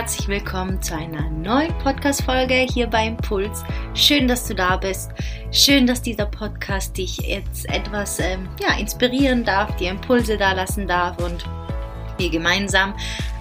herzlich willkommen zu einer neuen Podcast-Folge hier bei Impuls. Schön, dass du da bist. Schön, dass dieser Podcast dich jetzt etwas ähm, ja, inspirieren darf, dir Impulse da lassen darf und wir gemeinsam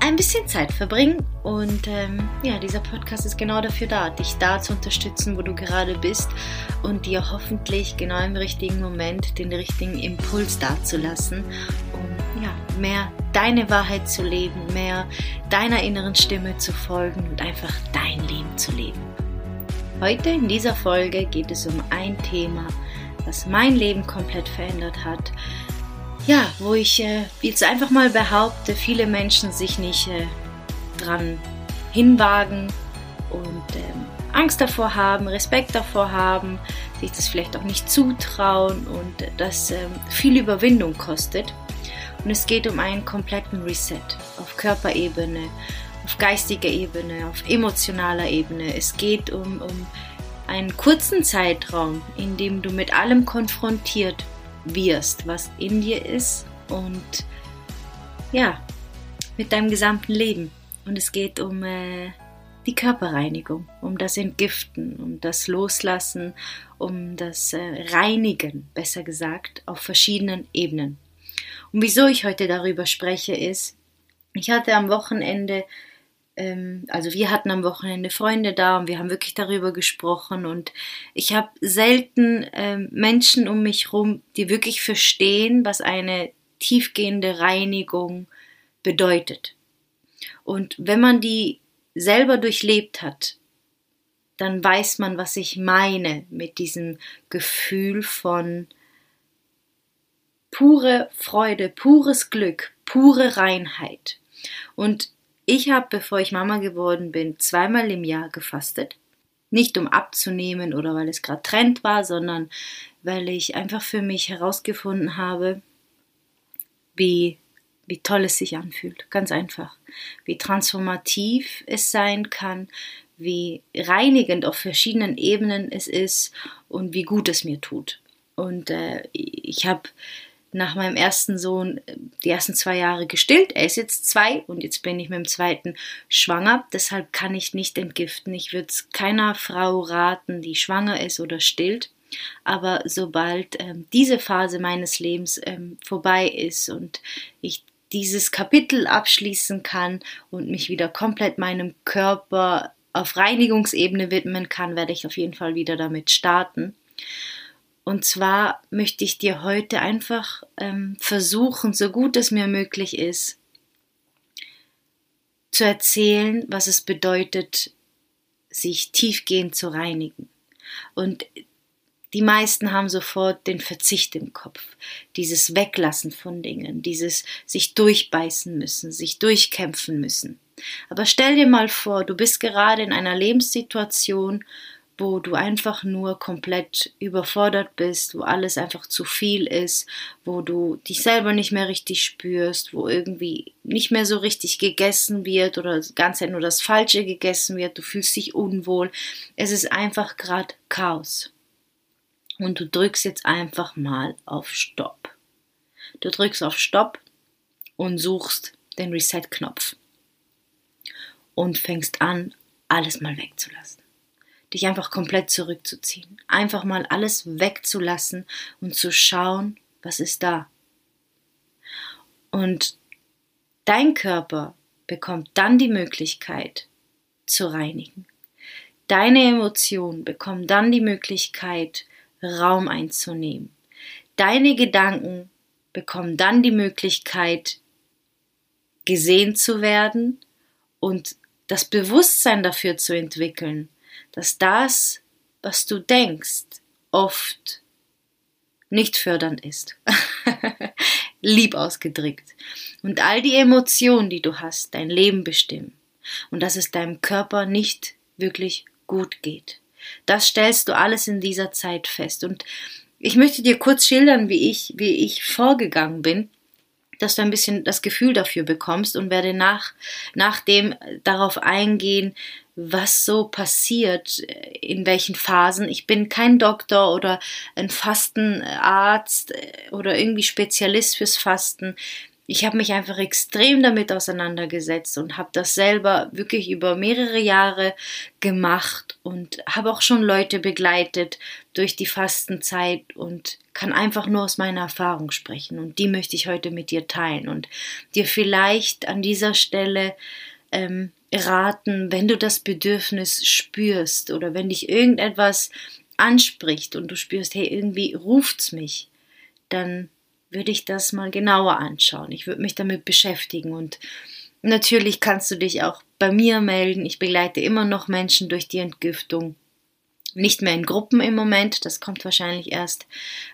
ein bisschen Zeit verbringen. Und ähm, ja, dieser Podcast ist genau dafür da, dich da zu unterstützen, wo du gerade bist und dir hoffentlich genau im richtigen Moment den richtigen Impuls dazulassen, mehr deine Wahrheit zu leben, mehr deiner inneren Stimme zu folgen und einfach dein Leben zu leben. Heute in dieser Folge geht es um ein Thema, was mein Leben komplett verändert hat, ja, wo ich äh, jetzt einfach mal behaupte, viele Menschen sich nicht äh, dran hinwagen und ähm, Angst davor haben, Respekt davor haben, sich das vielleicht auch nicht zutrauen und das ähm, viel Überwindung kostet. Und es geht um einen kompletten Reset auf Körperebene, auf geistiger Ebene, auf emotionaler Ebene. Es geht um, um einen kurzen Zeitraum, in dem du mit allem konfrontiert wirst, was in dir ist und ja, mit deinem gesamten Leben. Und es geht um äh, die Körperreinigung, um das Entgiften, um das Loslassen, um das äh, Reinigen, besser gesagt, auf verschiedenen Ebenen. Und wieso ich heute darüber spreche, ist, ich hatte am Wochenende ähm, also wir hatten am Wochenende Freunde da und wir haben wirklich darüber gesprochen und ich habe selten ähm, Menschen um mich herum, die wirklich verstehen, was eine tiefgehende Reinigung bedeutet. Und wenn man die selber durchlebt hat, dann weiß man, was ich meine mit diesem Gefühl von pure Freude, pures Glück, pure Reinheit. Und ich habe, bevor ich Mama geworden bin, zweimal im Jahr gefastet. Nicht um abzunehmen oder weil es gerade Trend war, sondern weil ich einfach für mich herausgefunden habe, wie, wie toll es sich anfühlt. Ganz einfach. Wie transformativ es sein kann, wie reinigend auf verschiedenen Ebenen es ist und wie gut es mir tut. Und äh, ich habe nach meinem ersten Sohn äh, die ersten zwei Jahre gestillt. Er ist jetzt zwei und jetzt bin ich mit dem zweiten schwanger. Deshalb kann ich nicht entgiften. Ich würde es keiner Frau raten, die schwanger ist oder stillt. Aber sobald ähm, diese Phase meines Lebens ähm, vorbei ist und ich dieses Kapitel abschließen kann und mich wieder komplett meinem Körper auf Reinigungsebene widmen kann, werde ich auf jeden Fall wieder damit starten. Und zwar möchte ich dir heute einfach ähm, versuchen, so gut es mir möglich ist, zu erzählen, was es bedeutet, sich tiefgehend zu reinigen. Und die meisten haben sofort den Verzicht im Kopf, dieses Weglassen von Dingen, dieses sich durchbeißen müssen, sich durchkämpfen müssen. Aber stell dir mal vor, du bist gerade in einer Lebenssituation, wo du einfach nur komplett überfordert bist, wo alles einfach zu viel ist, wo du dich selber nicht mehr richtig spürst, wo irgendwie nicht mehr so richtig gegessen wird oder ganz nur das Falsche gegessen wird, du fühlst dich unwohl. Es ist einfach gerade Chaos. Und du drückst jetzt einfach mal auf Stopp. Du drückst auf Stopp und suchst den Reset-Knopf und fängst an, alles mal wegzulassen dich einfach komplett zurückzuziehen. Einfach mal alles wegzulassen und zu schauen, was ist da. Und dein Körper bekommt dann die Möglichkeit zu reinigen. Deine Emotionen bekommen dann die Möglichkeit, Raum einzunehmen. Deine Gedanken bekommen dann die Möglichkeit, gesehen zu werden und das Bewusstsein dafür zu entwickeln, dass das, was du denkst, oft nicht fördernd ist. Lieb ausgedrückt. Und all die Emotionen, die du hast, dein Leben bestimmen. Und dass es deinem Körper nicht wirklich gut geht. Das stellst du alles in dieser Zeit fest. Und ich möchte dir kurz schildern, wie ich, wie ich vorgegangen bin, dass du ein bisschen das Gefühl dafür bekommst und werde nach, nachdem darauf eingehen, was so passiert, in welchen Phasen. Ich bin kein Doktor oder ein Fastenarzt oder irgendwie Spezialist fürs Fasten. Ich habe mich einfach extrem damit auseinandergesetzt und habe das selber wirklich über mehrere Jahre gemacht und habe auch schon Leute begleitet durch die Fastenzeit und kann einfach nur aus meiner Erfahrung sprechen und die möchte ich heute mit dir teilen und dir vielleicht an dieser Stelle ähm, raten, wenn du das Bedürfnis spürst oder wenn dich irgendetwas anspricht und du spürst, hey, irgendwie ruft's mich, dann würde ich das mal genauer anschauen. Ich würde mich damit beschäftigen und natürlich kannst du dich auch bei mir melden. Ich begleite immer noch Menschen durch die Entgiftung. Nicht mehr in Gruppen im Moment, das kommt wahrscheinlich erst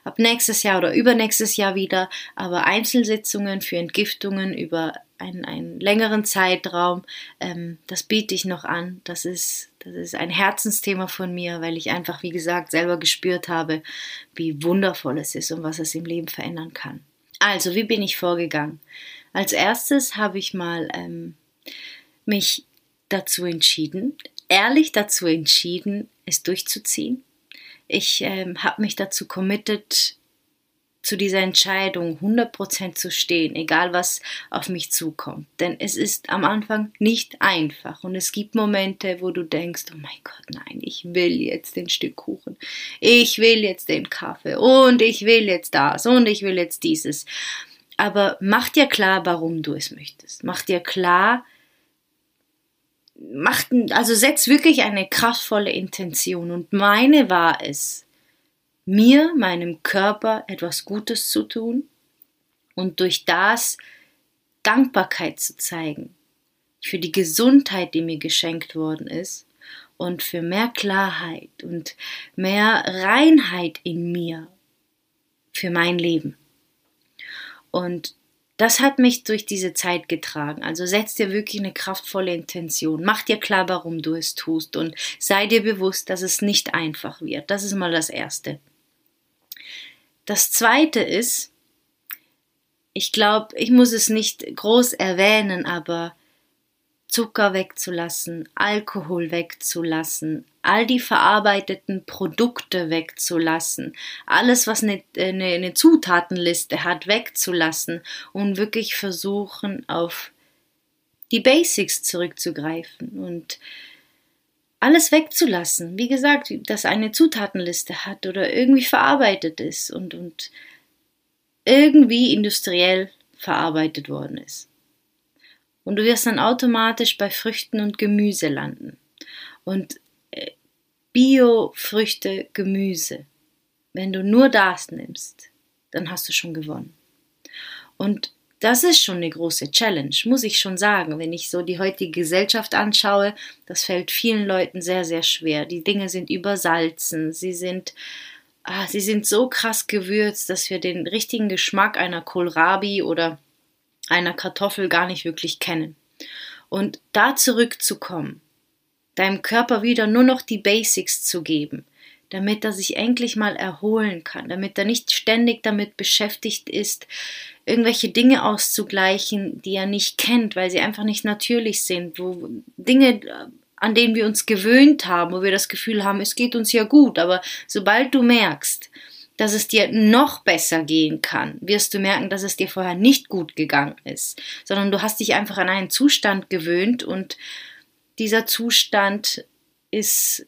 ab nächstes Jahr oder übernächstes Jahr wieder, aber Einzelsitzungen für Entgiftungen über einen, einen längeren Zeitraum, ähm, das biete ich noch an. Das ist, das ist ein Herzensthema von mir, weil ich einfach, wie gesagt, selber gespürt habe, wie wundervoll es ist und was es im Leben verändern kann. Also, wie bin ich vorgegangen? Als erstes habe ich mal ähm, mich dazu entschieden, ehrlich dazu entschieden, es durchzuziehen. Ich ähm, habe mich dazu committed, zu dieser Entscheidung 100% zu stehen, egal was auf mich zukommt. Denn es ist am Anfang nicht einfach und es gibt Momente, wo du denkst, oh mein Gott, nein, ich will jetzt den Stück Kuchen, ich will jetzt den Kaffee und ich will jetzt das und ich will jetzt dieses. Aber mach dir klar, warum du es möchtest. Mach dir klar, mach, also setz wirklich eine kraftvolle Intention. Und meine war es, mir, meinem Körper etwas Gutes zu tun und durch das Dankbarkeit zu zeigen für die Gesundheit, die mir geschenkt worden ist und für mehr Klarheit und mehr Reinheit in mir für mein Leben. Und das hat mich durch diese Zeit getragen. Also setz dir wirklich eine kraftvolle Intention. Mach dir klar, warum du es tust und sei dir bewusst, dass es nicht einfach wird. Das ist mal das Erste. Das Zweite ist, ich glaube, ich muss es nicht groß erwähnen, aber Zucker wegzulassen, Alkohol wegzulassen, all die verarbeiteten Produkte wegzulassen, alles, was eine, eine, eine, Zutatenliste hat, wegzulassen und wirklich versuchen, auf die Basics zurückzugreifen. Und alles wegzulassen. Wie gesagt, dass eine Zutatenliste hat oder irgendwie verarbeitet ist und, und irgendwie industriell verarbeitet worden ist. Und du wirst dann automatisch bei Früchten und Gemüse landen. Und äh, Bio-Früchte, Gemüse, wenn du nur das nimmst, dann hast du schon gewonnen. Und das ist schon eine große Challenge, muss ich schon sagen. Wenn ich so die heutige Gesellschaft anschaue, das fällt vielen Leuten sehr, sehr schwer. Die Dinge sind übersalzen, sie sind, ah, sie sind so krass gewürzt, dass wir den richtigen Geschmack einer Kohlrabi oder einer Kartoffel gar nicht wirklich kennen. Und da zurückzukommen, deinem Körper wieder nur noch die Basics zu geben, damit er sich endlich mal erholen kann, damit er nicht ständig damit beschäftigt ist, irgendwelche Dinge auszugleichen, die er nicht kennt, weil sie einfach nicht natürlich sind, wo Dinge, an denen wir uns gewöhnt haben, wo wir das Gefühl haben, es geht uns ja gut, aber sobald du merkst, dass es dir noch besser gehen kann, wirst du merken, dass es dir vorher nicht gut gegangen ist, sondern du hast dich einfach an einen Zustand gewöhnt und dieser Zustand ist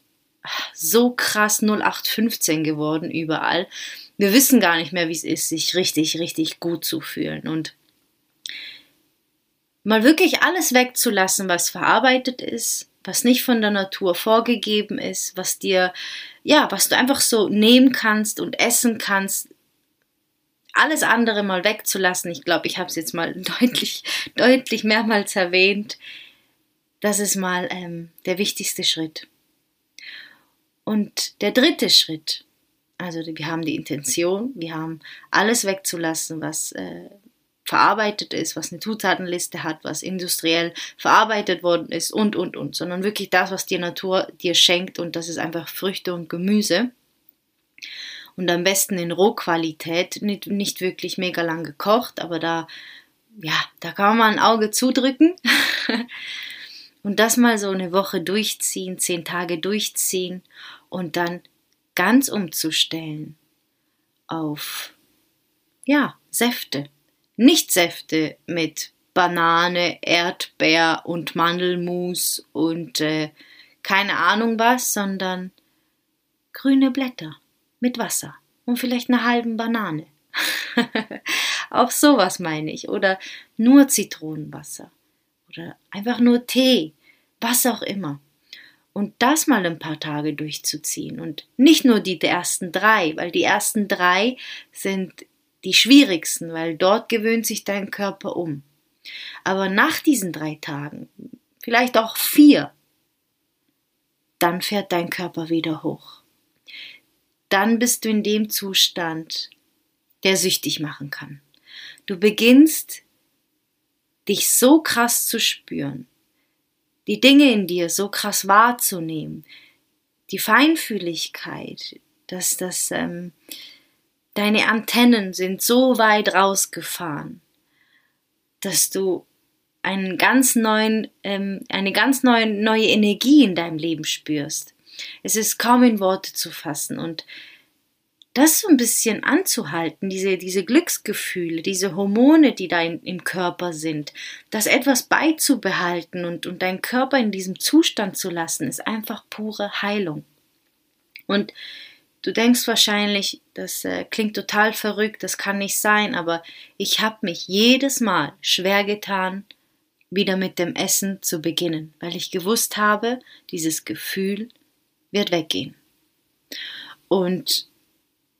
so krass 0815 geworden überall. Wir wissen gar nicht mehr, wie es ist, sich richtig, richtig gut zu fühlen und mal wirklich alles wegzulassen, was verarbeitet ist, was nicht von der Natur vorgegeben ist, was dir, ja, was du einfach so nehmen kannst und essen kannst, alles andere mal wegzulassen. Ich glaube, ich habe es jetzt mal deutlich, deutlich mehrmals erwähnt. Das ist mal ähm, der wichtigste Schritt. Und der dritte Schritt, also wir haben die Intention, wir haben alles wegzulassen, was äh, verarbeitet ist, was eine Zutatenliste hat, was industriell verarbeitet worden ist und, und, und, sondern wirklich das, was die Natur dir schenkt und das ist einfach Früchte und Gemüse. Und am besten in Rohqualität, nicht, nicht wirklich mega lang gekocht, aber da, ja, da kann man ein Auge zudrücken. und das mal so eine Woche durchziehen, zehn Tage durchziehen und dann ganz umzustellen auf, ja, Säfte nicht Säfte mit Banane, Erdbeer und Mandelmus und äh, keine Ahnung was, sondern grüne Blätter mit Wasser und vielleicht einer halben Banane. Auch sowas meine ich. Oder nur Zitronenwasser. Oder einfach nur Tee. Was auch immer. Und das mal ein paar Tage durchzuziehen. Und nicht nur die ersten drei, weil die ersten drei sind die schwierigsten, weil dort gewöhnt sich dein Körper um. Aber nach diesen drei Tagen, vielleicht auch vier, dann fährt dein Körper wieder hoch. Dann bist du in dem Zustand, der süchtig machen kann. Du beginnst dich so krass zu spüren, die Dinge in dir so krass wahrzunehmen, die Feinfühligkeit, dass das ähm, deine Antennen sind so weit rausgefahren, dass du einen ganz neuen, ähm, eine ganz neue, neue Energie in deinem Leben spürst. Es ist kaum in Worte zu fassen und das so ein bisschen anzuhalten, diese, diese Glücksgefühle, diese Hormone, die da in, im Körper sind, das etwas beizubehalten und, und deinen Körper in diesem Zustand zu lassen, ist einfach pure Heilung. Und du denkst wahrscheinlich, das äh, klingt total verrückt, das kann nicht sein, aber ich habe mich jedes Mal schwer getan, wieder mit dem Essen zu beginnen, weil ich gewusst habe, dieses Gefühl wird weggehen. Und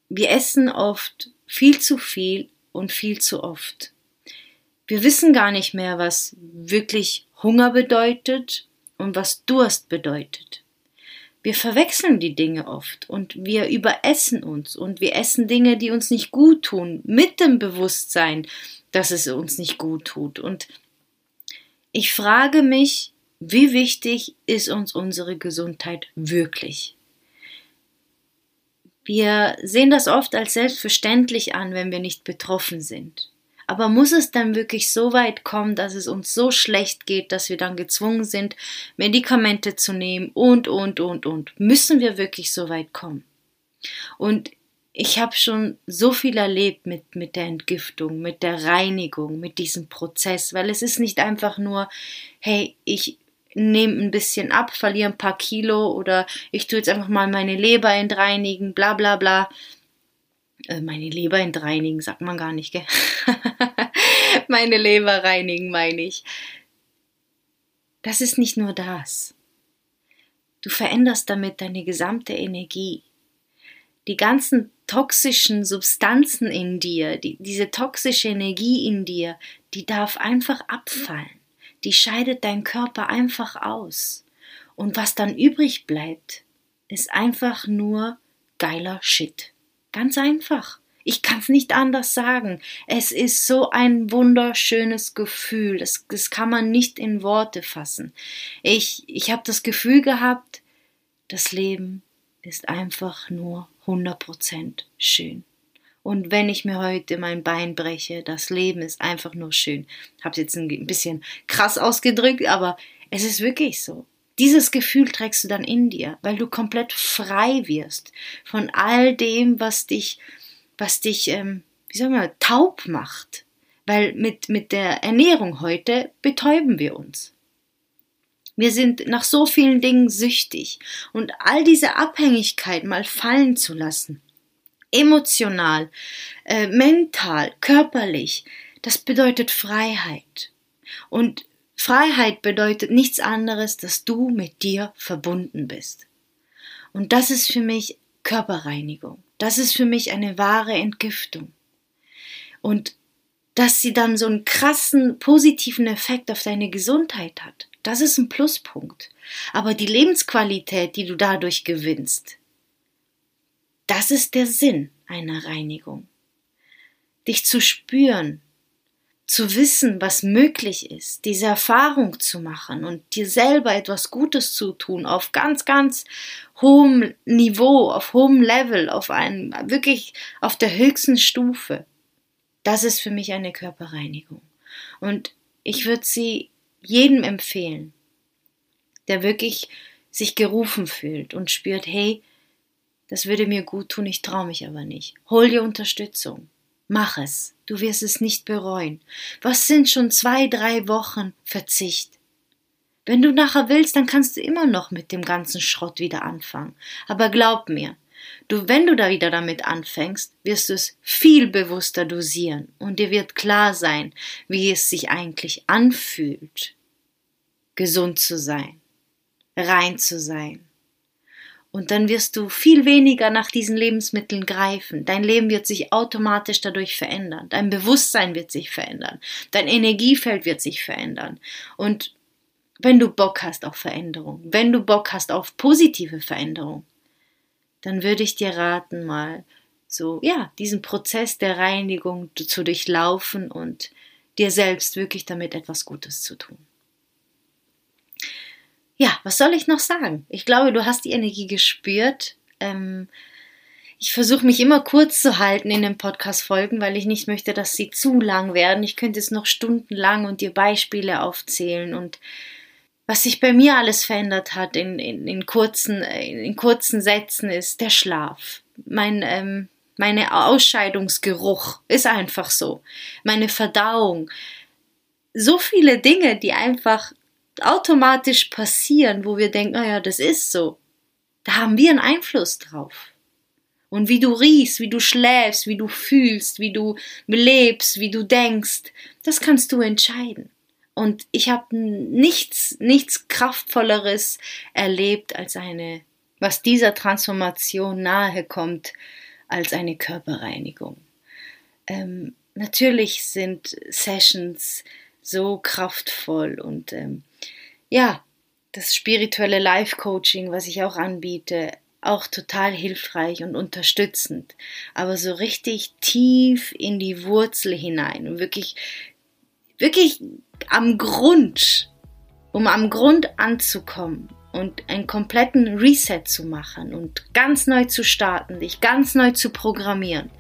wir essen oft viel zu viel und viel zu oft. Wir wissen gar nicht mehr, was wirklich Hunger bedeutet und was Durst bedeutet. Wir verwechseln die Dinge oft und wir überessen uns und wir essen Dinge, die uns nicht gut tun, mit dem Bewusstsein, dass es uns nicht gut tut. Und ich frage mich, wie wichtig ist uns unsere Gesundheit wirklich? Wir sehen das oft als selbstverständlich an, wenn wir nicht betroffen sind. Aber muss es dann wirklich so weit kommen, dass es uns so schlecht geht, dass wir dann gezwungen sind, Medikamente zu nehmen und, und, und, und? Müssen wir wirklich so weit kommen? Und ich habe schon so viel erlebt mit, mit der Entgiftung, mit der Reinigung, mit diesem Prozess, weil es ist nicht einfach nur, hey, ich nehme ein bisschen ab, verliere ein paar Kilo oder ich tue jetzt einfach mal meine Leber entreinigen, bla bla bla. Äh, meine Leber entreinigen, sagt man gar nicht, gell? meine Leber reinigen, meine ich. Das ist nicht nur das. Du veränderst damit deine gesamte Energie. Die ganzen toxischen Substanzen in dir, die, diese toxische Energie in dir, die darf einfach abfallen die scheidet dein Körper einfach aus. Und was dann übrig bleibt, ist einfach nur geiler Shit. Ganz einfach. Ich kann es nicht anders sagen. Es ist so ein wunderschönes Gefühl. Das, das kann man nicht in Worte fassen. Ich, ich habe das Gefühl gehabt, das Leben ist einfach nur 100% schön. Und wenn ich mir heute mein Bein breche, das Leben ist einfach nur schön. Habe es jetzt ein bisschen krass ausgedrückt, aber es ist wirklich so. Dieses Gefühl trägst du dann in dir, weil du komplett frei wirst von all dem, was dich, was dich, ähm, wie sagen wir, taub macht. Weil mit, mit der Ernährung heute betäuben wir uns. Wir sind nach so vielen Dingen süchtig und all diese Abhängigkeit mal fallen zu lassen emotional, äh, mental, körperlich. Das bedeutet Freiheit. Und Freiheit bedeutet nichts anderes, dass du mit dir verbunden bist. Und das ist für mich Körperreinigung. Das ist für mich eine wahre Entgiftung. Und dass sie dann so einen krassen positiven Effekt auf deine Gesundheit hat, das ist ein Pluspunkt. Aber die Lebensqualität, die du dadurch gewinnst, das ist der Sinn einer Reinigung. Dich zu spüren, zu wissen, was möglich ist, diese Erfahrung zu machen und dir selber etwas Gutes zu tun auf ganz, ganz hohem Niveau, auf hohem Level, auf einem, wirklich auf der höchsten Stufe. Das ist für mich eine Körperreinigung. Und ich würde sie jedem empfehlen, der wirklich sich gerufen fühlt und spürt, hey, das würde mir gut tun, ich traue mich aber nicht. Hol dir Unterstützung. Mach es. Du wirst es nicht bereuen. Was sind schon zwei, drei Wochen Verzicht? Wenn du nachher willst, dann kannst du immer noch mit dem ganzen Schrott wieder anfangen. Aber glaub mir, du, wenn du da wieder damit anfängst, wirst du es viel bewusster dosieren und dir wird klar sein, wie es sich eigentlich anfühlt, gesund zu sein, rein zu sein, und dann wirst du viel weniger nach diesen Lebensmitteln greifen. Dein Leben wird sich automatisch dadurch verändern. Dein Bewusstsein wird sich verändern. Dein Energiefeld wird sich verändern. Und wenn du Bock hast auf Veränderung, wenn du Bock hast auf positive Veränderung, dann würde ich dir raten, mal so, ja, diesen Prozess der Reinigung zu durchlaufen und dir selbst wirklich damit etwas Gutes zu tun ja, was soll ich noch sagen? Ich glaube, du hast die Energie gespürt. Ähm, ich versuche mich immer kurz zu halten in den Podcast-Folgen, weil ich nicht möchte, dass sie zu lang werden. Ich könnte es noch stundenlang und dir Beispiele aufzählen und was sich bei mir alles verändert hat in, in, in kurzen, in kurzen Sätzen ist der Schlaf. Mein, ähm, meine Ausscheidungsgeruch ist einfach so. Meine Verdauung. So viele Dinge, die einfach automatisch passieren, wo wir denken, naja, das ist so. Da haben wir einen Einfluss drauf. Und wie du riechst, wie du schläfst, wie du fühlst, wie du lebst, wie du denkst, das kannst du entscheiden. Und ich habe nichts, nichts Kraftvolleres erlebt als eine, was dieser Transformation nahe kommt, als eine Körperreinigung. Ähm, natürlich sind Sessions so kraftvoll und ähm, ja, das spirituelle Life-Coaching, was ich auch anbiete, auch total hilfreich und unterstützend. Aber so richtig tief in die Wurzel hinein und wirklich, wirklich am Grund, um am Grund anzukommen und einen kompletten Reset zu machen und ganz neu zu starten, dich ganz neu zu programmieren,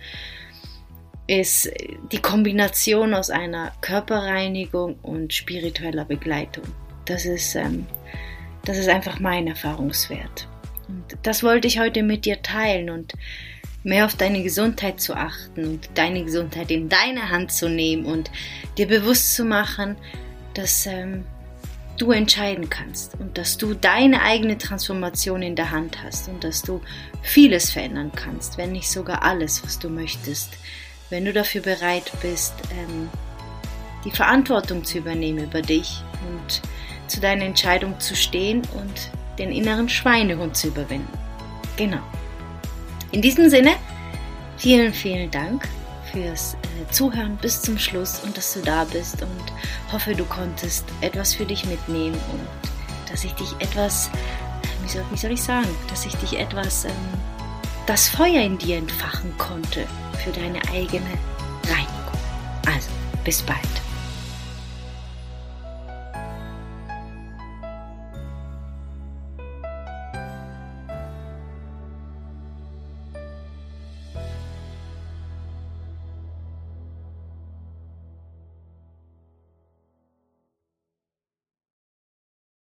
ist die Kombination aus einer Körperreinigung und spiritueller Begleitung. Das ist, ähm, das ist einfach mein Erfahrungswert. Und das wollte ich heute mit dir teilen und mehr auf deine Gesundheit zu achten und deine Gesundheit in deine Hand zu nehmen und dir bewusst zu machen, dass ähm, du entscheiden kannst und dass du deine eigene Transformation in der Hand hast und dass du vieles verändern kannst, wenn nicht sogar alles, was du möchtest, wenn du dafür bereit bist, ähm, die Verantwortung zu übernehmen über dich und zu deiner Entscheidung zu stehen und den inneren Schweinehund zu überwinden. Genau. In diesem Sinne, vielen, vielen Dank fürs äh, Zuhören bis zum Schluss und dass du da bist und hoffe, du konntest etwas für dich mitnehmen und dass ich dich etwas, wie soll, wie soll ich sagen, dass ich dich etwas, ähm, das Feuer in dir entfachen konnte für deine eigene Reinigung. Also, bis bald.